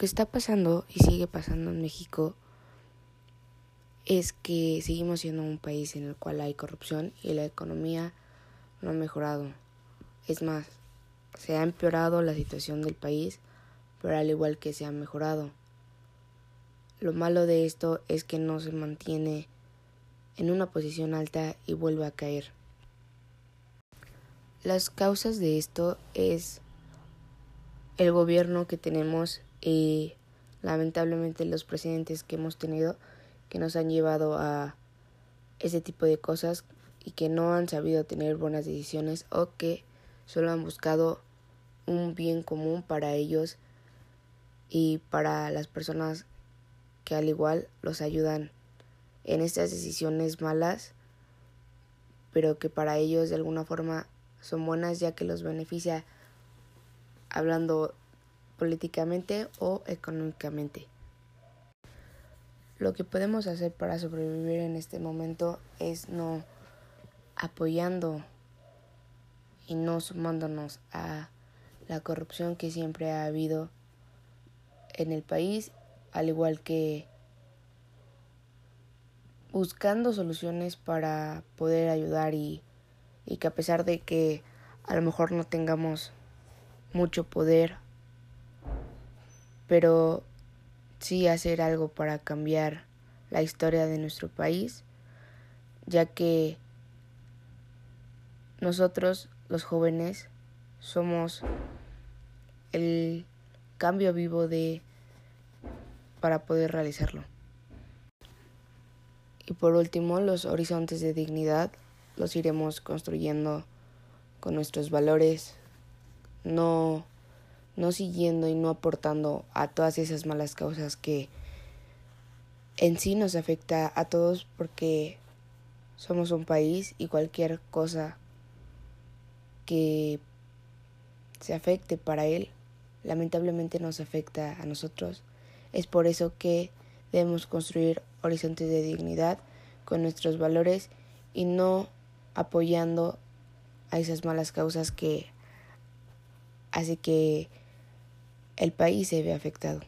que está pasando y sigue pasando en México es que seguimos siendo un país en el cual hay corrupción y la economía no ha mejorado. Es más, se ha empeorado la situación del país, pero al igual que se ha mejorado. Lo malo de esto es que no se mantiene en una posición alta y vuelve a caer. Las causas de esto es el gobierno que tenemos y lamentablemente los presidentes que hemos tenido que nos han llevado a ese tipo de cosas y que no han sabido tener buenas decisiones o que solo han buscado un bien común para ellos y para las personas que al igual los ayudan en estas decisiones malas, pero que para ellos de alguna forma son buenas ya que los beneficia hablando políticamente o económicamente. Lo que podemos hacer para sobrevivir en este momento es no apoyando y no sumándonos a la corrupción que siempre ha habido en el país, al igual que buscando soluciones para poder ayudar y, que a pesar de que a lo mejor no tengamos mucho poder, pero sí hacer algo para cambiar la historia de nuestro país, ya que nosotros, los jóvenes, somos el cambio vivo de para poder realizarlo. Y por último, los horizontes de dignidad los iremos construyendo con nuestros valores, no, no siguiendo y no aportando a todas esas malas causas que en sí nos afecta a todos porque somos un país y cualquier cosa que se afecte para él lamentablemente nos afecta a nosotros. Es por eso que debemos construir horizontes de dignidad con nuestros valores y no apoyando a esas malas causas que hace que el país se vea afectado.